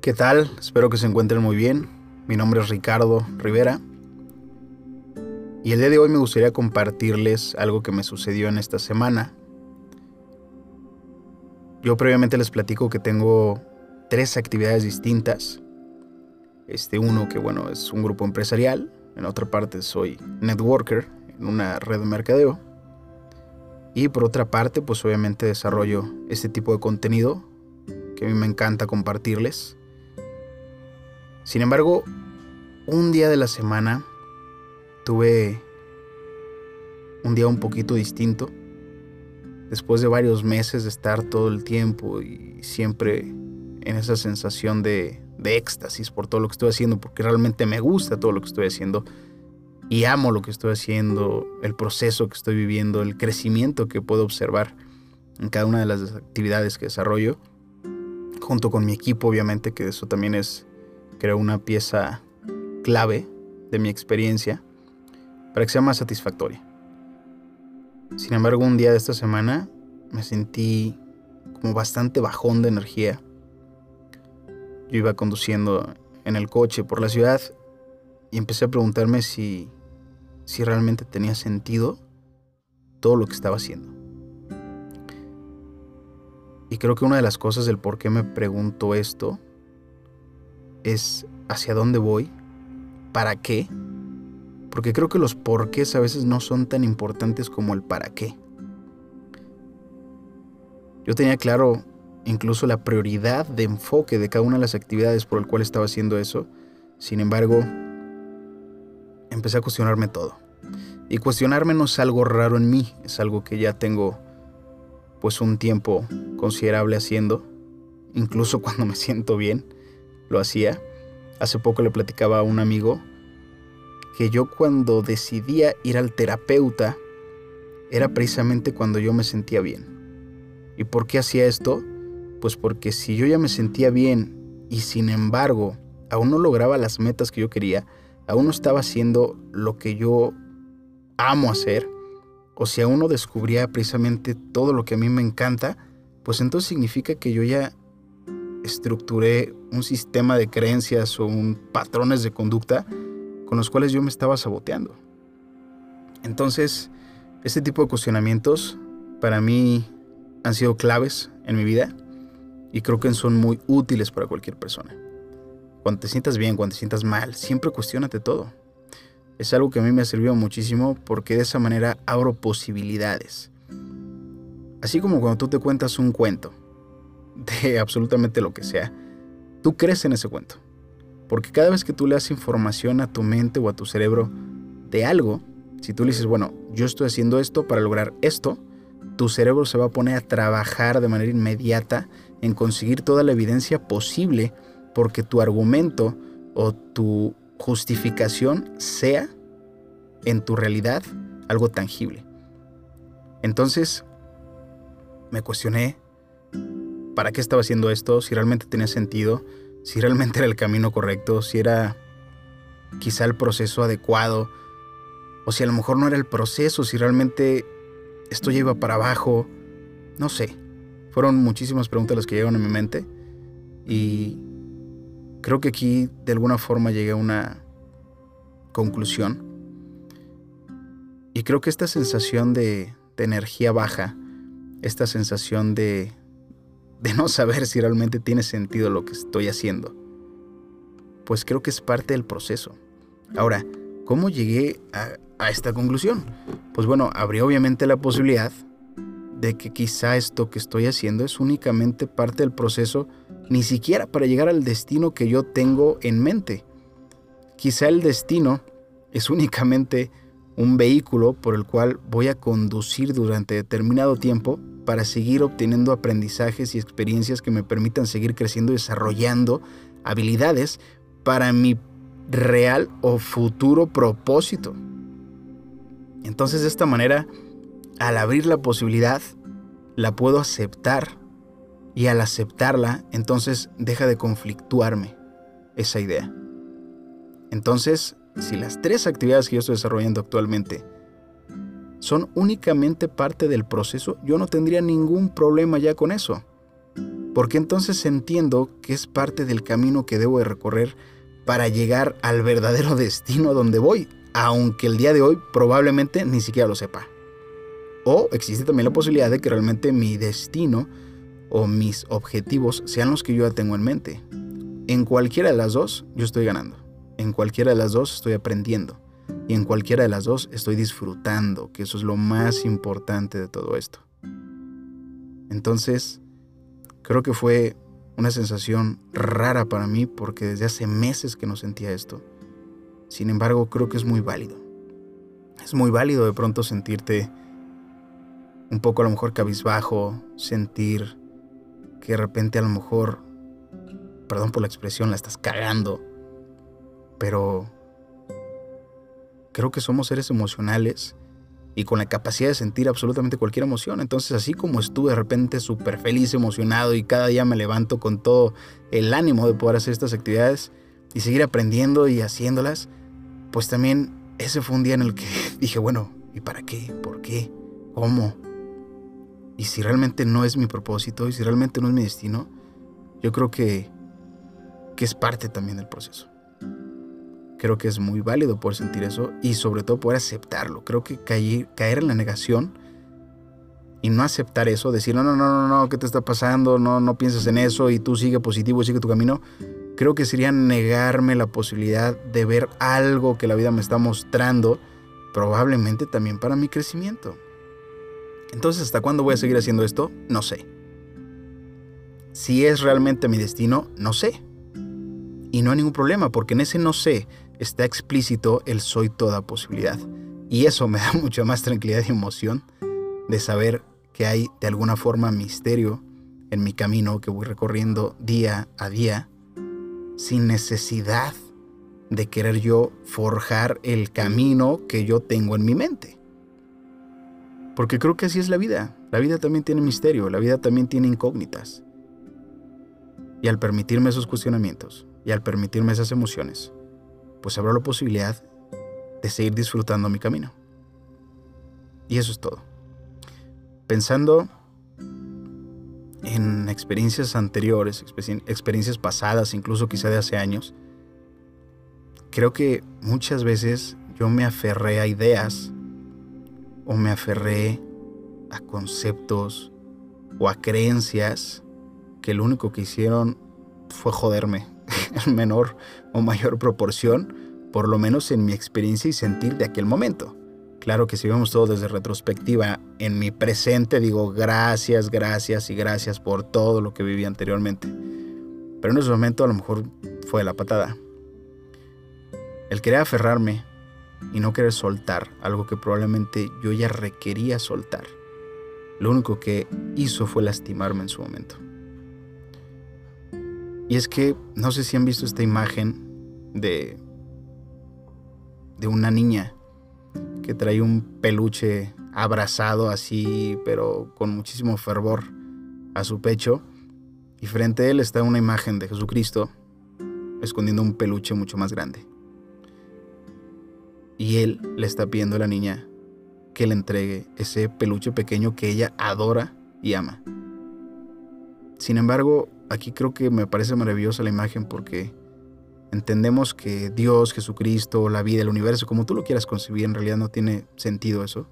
¿Qué tal? Espero que se encuentren muy bien. Mi nombre es Ricardo Rivera. Y el día de hoy me gustaría compartirles algo que me sucedió en esta semana. Yo previamente les platico que tengo tres actividades distintas. Este uno que bueno es un grupo empresarial, en otra parte soy networker en una red de mercadeo. Y por otra parte, pues obviamente desarrollo este tipo de contenido que a mí me encanta compartirles. Sin embargo, un día de la semana tuve un día un poquito distinto. Después de varios meses de estar todo el tiempo y siempre en esa sensación de, de éxtasis por todo lo que estoy haciendo, porque realmente me gusta todo lo que estoy haciendo y amo lo que estoy haciendo, el proceso que estoy viviendo, el crecimiento que puedo observar en cada una de las actividades que desarrollo, junto con mi equipo, obviamente, que eso también es, creo, una pieza clave de mi experiencia para que sea más satisfactoria. Sin embargo, un día de esta semana me sentí como bastante bajón de energía. Yo iba conduciendo en el coche por la ciudad y empecé a preguntarme si si realmente tenía sentido todo lo que estaba haciendo. Y creo que una de las cosas del por qué me pregunto esto es hacia dónde voy, para qué, porque creo que los porqués a veces no son tan importantes como el para qué. Yo tenía claro incluso la prioridad de enfoque de cada una de las actividades por el cual estaba haciendo eso, sin embargo, empecé a cuestionarme todo. Y cuestionarme no es algo raro en mí, es algo que ya tengo pues un tiempo considerable haciendo. Incluso cuando me siento bien, lo hacía. Hace poco le platicaba a un amigo que yo cuando decidía ir al terapeuta era precisamente cuando yo me sentía bien. ¿Y por qué hacía esto? Pues porque si yo ya me sentía bien y sin embargo aún no lograba las metas que yo quería, aún no estaba haciendo lo que yo amo hacer, o si aún no descubría precisamente todo lo que a mí me encanta, pues entonces significa que yo ya estructuré un sistema de creencias o un patrones de conducta con los cuales yo me estaba saboteando. Entonces, este tipo de cuestionamientos para mí han sido claves en mi vida y creo que son muy útiles para cualquier persona. Cuando te sientas bien, cuando te sientas mal, siempre cuestionate todo. Es algo que a mí me ha servido muchísimo porque de esa manera abro posibilidades. Así como cuando tú te cuentas un cuento de absolutamente lo que sea, tú crees en ese cuento. Porque cada vez que tú le das información a tu mente o a tu cerebro de algo, si tú le dices, bueno, yo estoy haciendo esto para lograr esto, tu cerebro se va a poner a trabajar de manera inmediata en conseguir toda la evidencia posible porque tu argumento o tu justificación sea en tu realidad algo tangible. Entonces me cuestioné para qué estaba haciendo esto, si realmente tenía sentido, si realmente era el camino correcto, si era quizá el proceso adecuado, o si a lo mejor no era el proceso, si realmente esto ya iba para abajo, no sé. Fueron muchísimas preguntas las que llegaron a mi mente y creo que aquí de alguna forma llegué a una conclusión. Y creo que esta sensación de, energía baja, esta sensación de, de no saber si realmente tiene sentido lo que estoy haciendo, pues creo que es parte del proceso. Ahora, ¿cómo llegué a, esta conclusión? Pues bueno, habría obviamente la posibilidad de que quizá esto que estoy haciendo es únicamente parte del proceso ni siquiera para llegar al destino que yo tengo en mente. Quizá el destino es únicamente un vehículo por el cual voy a conducir durante determinado tiempo para seguir obteniendo aprendizajes y experiencias que me permitan seguir creciendo y desarrollando habilidades para mi real o futuro propósito. Entonces de esta manera, al abrir la posibilidad, la puedo aceptar y al aceptarla, entonces deja de conflictuarme esa idea. Entonces, si las tres actividades que yo estoy desarrollando actualmente son únicamente parte del proceso, yo no tendría ningún problema ya con eso. porque entonces entiendo que es parte del camino que debo de recorrer para llegar al verdadero destino a donde voy, aunque el día de hoy probablemente ni siquiera lo sepa. O existe también la posibilidad de que realmente mi destino o mis objetivos sean los que yo ya tengo en mente. En cualquiera de las dos yo estoy ganando. En cualquiera de las dos estoy aprendiendo. Y en cualquiera de las dos estoy disfrutando, que eso es lo más importante de todo esto. Entonces, creo que fue una sensación rara para mí porque desde hace meses que no sentía esto. Sin embargo, creo que es muy válido. Es muy válido de pronto sentirte un poco a lo mejor cabizbajo, sentir que de repente a lo mejor, perdón por la expresión, la estás cagando, pero creo que somos seres emocionales y con la capacidad de sentir absolutamente cualquier emoción. Entonces, así como estuve de repente súper feliz, emocionado y cada día me levanto con todo el ánimo de poder hacer estas actividades y seguir aprendiendo y haciéndolas, pues también ese fue un día en el que dije, bueno, ¿y para qué? ¿Por qué? ¿Cómo? Y si realmente no es mi propósito y si realmente no es mi destino, yo creo que, que es parte también del proceso. Creo que es muy válido poder sentir eso y sobre todo poder aceptarlo. Creo que caer, caer en la negación y no aceptar eso, decir, no, no, no, no, no, ¿qué te está pasando? No, no pienses en eso y tú sigue positivo y sigue tu camino. Creo que sería negarme la posibilidad de ver algo que la vida me está mostrando, probablemente también para mi crecimiento. Entonces, ¿hasta cuándo voy a seguir haciendo esto? No sé. Si es realmente mi destino, no sé. Y no hay ningún problema, porque en ese no sé está explícito el soy toda posibilidad. Y eso me da mucha más tranquilidad y emoción de saber que hay de alguna forma misterio en mi camino que voy recorriendo día a día sin necesidad de querer yo forjar el camino que yo tengo en mi mente. Porque creo que así es la vida. La vida también tiene misterio, la vida también tiene incógnitas. Y al permitirme esos cuestionamientos y al permitirme esas emociones, pues habrá la posibilidad de seguir disfrutando mi camino. Y eso es todo. Pensando en experiencias anteriores, experiencias pasadas, incluso quizá de hace años, creo que muchas veces yo me aferré a ideas o me aferré a conceptos o a creencias que lo único que hicieron fue joderme en menor o mayor proporción, por lo menos en mi experiencia y sentir de aquel momento. Claro que si vemos todo desde retrospectiva, en mi presente digo gracias, gracias y gracias por todo lo que viví anteriormente. Pero en ese momento a lo mejor fue la patada. El querer aferrarme y no querer soltar algo que probablemente yo ya requería soltar, lo único que hizo fue lastimarme en su momento. Y es que no sé si han visto esta imagen de de una niña que trae un peluche abrazado así, pero con muchísimo fervor a su pecho. Y frente a él está una imagen de Jesucristo escondiendo un peluche mucho más grande. Y él le está pidiendo a la niña que le entregue ese peluche pequeño que ella adora y ama. Sin embargo, aquí creo que me parece maravillosa la imagen porque entendemos que Dios, Jesucristo, la vida, el universo, como tú lo quieras concebir, en realidad no tiene sentido eso,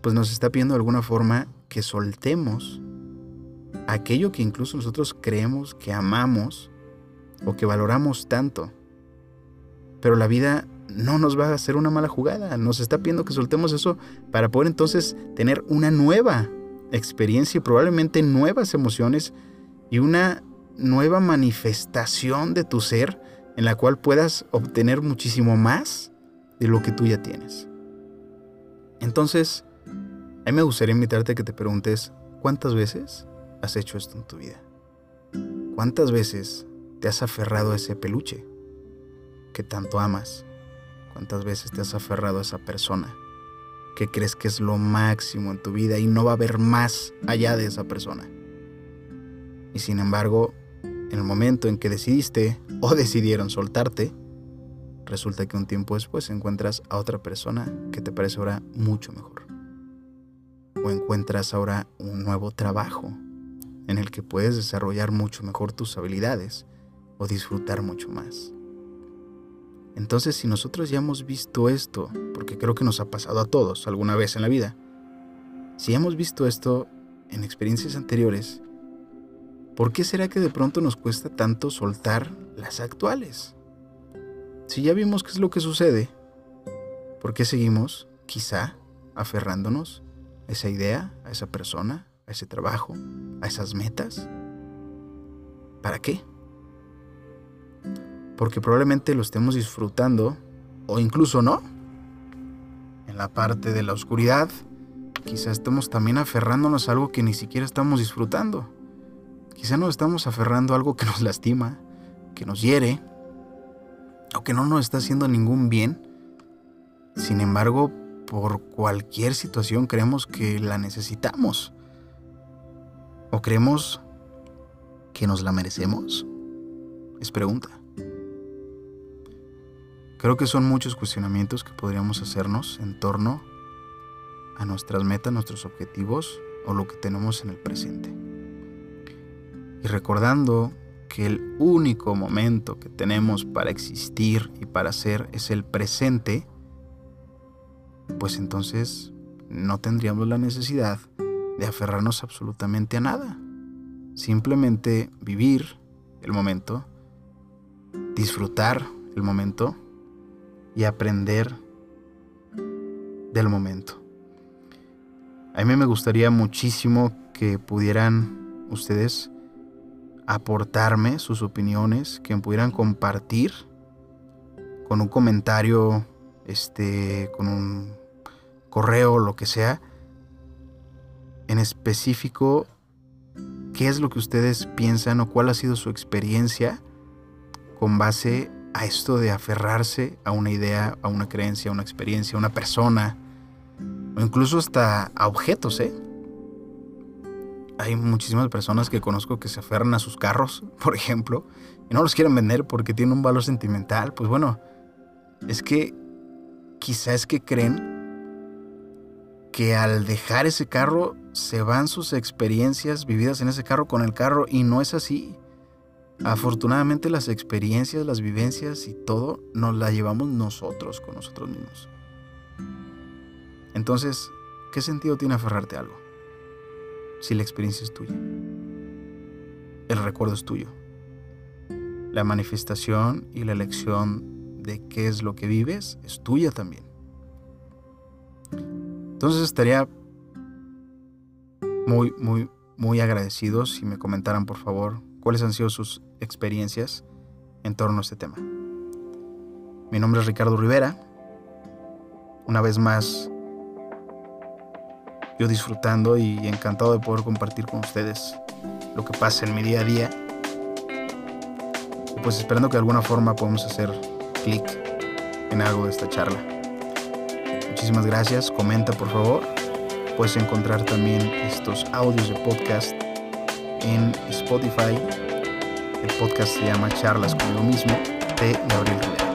pues nos está pidiendo de alguna forma que soltemos aquello que incluso nosotros creemos que amamos o que valoramos tanto. Pero la vida no nos va a hacer una mala jugada, nos está pidiendo que soltemos eso para poder entonces tener una nueva experiencia y probablemente nuevas emociones y una nueva manifestación de tu ser en la cual puedas obtener muchísimo más de lo que tú ya tienes. Entonces, a mí me gustaría invitarte a que te preguntes, ¿cuántas veces has hecho esto en tu vida? ¿Cuántas veces te has aferrado a ese peluche que tanto amas? ¿Cuántas veces te has aferrado a esa persona que crees que es lo máximo en tu vida y no va a haber más allá de esa persona? Y sin embargo, en el momento en que decidiste o decidieron soltarte, resulta que un tiempo después encuentras a otra persona que te parece ahora mucho mejor. O encuentras ahora un nuevo trabajo en el que puedes desarrollar mucho mejor tus habilidades o disfrutar mucho más. Entonces, si nosotros ya hemos visto esto, porque creo que nos ha pasado a todos alguna vez en la vida, si hemos visto esto en experiencias anteriores, ¿por qué será que de pronto nos cuesta tanto soltar las actuales? Si ya vimos qué es lo que sucede, ¿por qué seguimos, quizá, aferrándonos a esa idea, a esa persona, a ese trabajo, a esas metas? ¿Para qué? Porque probablemente lo estemos disfrutando o incluso no. En la parte de la oscuridad, quizá estemos también aferrándonos a algo que ni siquiera estamos disfrutando. Quizá nos estamos aferrando a algo que nos lastima, que nos hiere, o que no nos está haciendo ningún bien. Sin embargo, por cualquier situación creemos que la necesitamos. ¿O creemos que nos la merecemos? Es pregunta. Creo que son muchos cuestionamientos que podríamos hacernos en torno a nuestras metas, nuestros objetivos o lo que tenemos en el presente. Y recordando que el único momento que tenemos para existir y para ser es el presente, pues entonces no tendríamos la necesidad de aferrarnos absolutamente a nada. Simplemente vivir el momento, disfrutar el momento y aprender del momento. A mí me gustaría muchísimo que pudieran ustedes aportarme sus opiniones, que pudieran compartir con un comentario, este, con un correo, lo que sea, en específico qué es lo que ustedes piensan o cuál ha sido su experiencia con base a esto de aferrarse a una idea, a una creencia, a una experiencia, a una persona, o incluso hasta a objetos, ¿eh? Hay muchísimas personas que conozco que se aferran a sus carros, por ejemplo, y no los quieren vender porque tienen un valor sentimental. Pues bueno, es que quizás es que creen que al dejar ese carro se van sus experiencias vividas en ese carro con el carro y no es así. Afortunadamente las experiencias, las vivencias y todo nos las llevamos nosotros con nosotros mismos. Entonces, ¿qué sentido tiene aferrarte a algo? Si la experiencia es tuya. El recuerdo es tuyo. La manifestación y la elección de qué es lo que vives es tuya también. Entonces estaría muy, muy, muy agradecido si me comentaran, por favor, cuáles han sido sus experiencias en torno a este tema. Mi nombre es Ricardo Rivera. Una vez más, yo disfrutando y encantado de poder compartir con ustedes lo que pasa en mi día a día. Y pues esperando que de alguna forma podamos hacer clic en algo de esta charla. Muchísimas gracias. Comenta por favor. Puedes encontrar también estos audios de podcast en Spotify. El podcast se llama Charlas con lo mismo de Gabriel